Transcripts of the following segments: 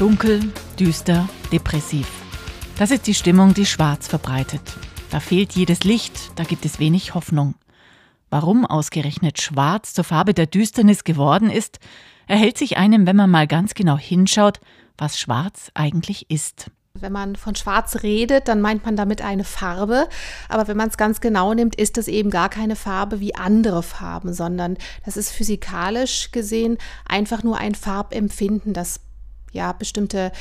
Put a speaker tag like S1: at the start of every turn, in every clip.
S1: Dunkel, düster, depressiv. Das ist die Stimmung, die Schwarz verbreitet. Da fehlt jedes Licht, da gibt es wenig Hoffnung. Warum ausgerechnet Schwarz zur Farbe der Düsternis geworden ist, erhält sich einem, wenn man mal ganz genau hinschaut, was Schwarz eigentlich ist.
S2: Wenn man von Schwarz redet, dann meint man damit eine Farbe. Aber wenn man es ganz genau nimmt, ist es eben gar keine Farbe wie andere Farben, sondern das ist physikalisch gesehen einfach nur ein Farbempfinden, das ja bestimmte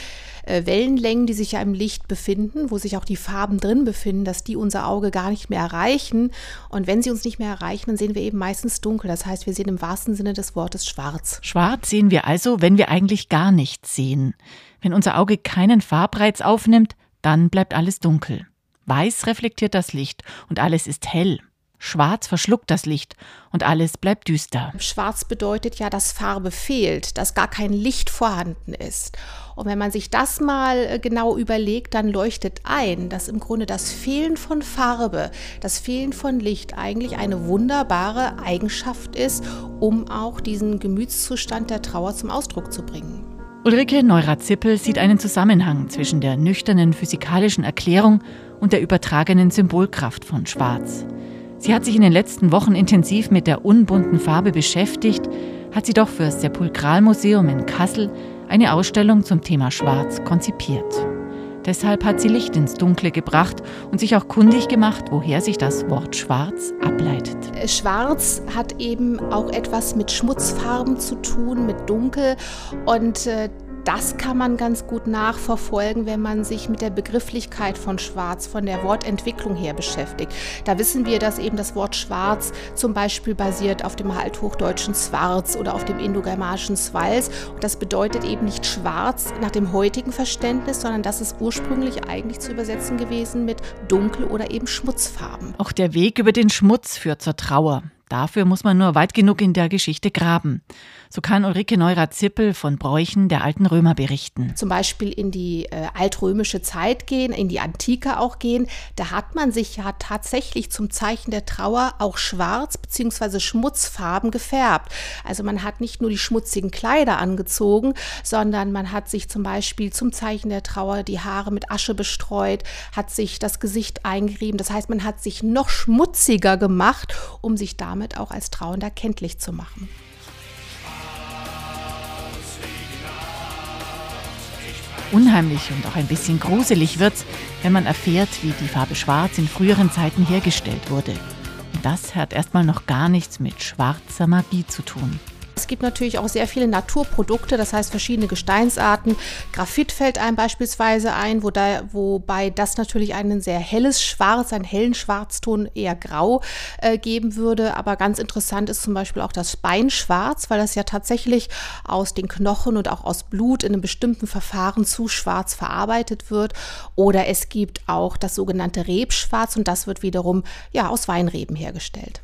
S2: äh, Wellenlängen, die sich ja im Licht befinden, wo sich auch die Farben drin befinden, dass die unser Auge gar nicht mehr erreichen. Und wenn sie uns nicht mehr erreichen, dann sehen wir eben meistens dunkel. Das heißt, wir sehen im wahrsten Sinne des Wortes schwarz.
S1: Schwarz sehen wir also, wenn wir eigentlich gar nichts sehen. Wenn unser Auge keinen Farbreiz aufnimmt, dann bleibt alles dunkel. Weiß reflektiert das Licht und alles ist hell. Schwarz verschluckt das Licht und alles bleibt düster.
S2: Schwarz bedeutet ja, dass Farbe fehlt, dass gar kein Licht vorhanden ist. Und wenn man sich das mal äh, genau überlegt, dann leuchtet ein, dass im Grunde das Fehlen von Farbe, das Fehlen von Licht eigentlich eine wunderbare Eigenschaft ist, um auch diesen Gemütszustand der Trauer zum Ausdruck zu bringen.
S1: Ulrike Neurath-Zippel sieht einen Zusammenhang zwischen der nüchternen physikalischen Erklärung und der übertragenen Symbolkraft von Schwarz. Sie hat sich in den letzten Wochen intensiv mit der unbunten Farbe beschäftigt, hat sie doch für das Sepulkralmuseum in Kassel eine Ausstellung zum Thema Schwarz konzipiert. Deshalb hat sie Licht ins Dunkle gebracht und sich auch kundig gemacht, woher sich das Wort Schwarz ableitet.
S2: Äh, Schwarz hat eben auch etwas mit Schmutzfarben zu tun, mit Dunkel und äh, das kann man ganz gut nachverfolgen, wenn man sich mit der Begrifflichkeit von Schwarz, von der Wortentwicklung her beschäftigt. Da wissen wir, dass eben das Wort Schwarz zum Beispiel basiert auf dem althochdeutschen Schwarz oder auf dem indogermanischen Swals. Und das bedeutet eben nicht schwarz nach dem heutigen Verständnis, sondern das ist ursprünglich eigentlich zu übersetzen gewesen mit dunkel oder eben Schmutzfarben.
S1: Auch der Weg über den Schmutz führt zur Trauer. Dafür muss man nur weit genug in der Geschichte graben. So kann Ulrike Neurath-Zippel von Bräuchen der alten Römer berichten.
S2: Zum Beispiel in die äh, altrömische Zeit gehen, in die Antike auch gehen. Da hat man sich ja tatsächlich zum Zeichen der Trauer auch schwarz bzw. Schmutzfarben gefärbt. Also man hat nicht nur die schmutzigen Kleider angezogen, sondern man hat sich zum Beispiel zum Zeichen der Trauer die Haare mit Asche bestreut, hat sich das Gesicht eingerieben. Das heißt, man hat sich noch schmutziger gemacht, um sich damit auch als Trauender kenntlich zu machen.
S1: Unheimlich und auch ein bisschen gruselig wird's, wenn man erfährt, wie die Farbe Schwarz in früheren Zeiten hergestellt wurde. Und das hat erstmal noch gar nichts mit schwarzer Magie zu tun.
S2: Gibt natürlich auch sehr viele Naturprodukte, das heißt verschiedene Gesteinsarten. Graphit fällt einem beispielsweise ein, wo da, wobei das natürlich einen sehr helles Schwarz, einen hellen Schwarzton eher grau äh, geben würde. Aber ganz interessant ist zum Beispiel auch das Beinschwarz, weil das ja tatsächlich aus den Knochen und auch aus Blut in einem bestimmten Verfahren zu schwarz verarbeitet wird. Oder es gibt auch das sogenannte Rebschwarz und das wird wiederum ja aus Weinreben hergestellt.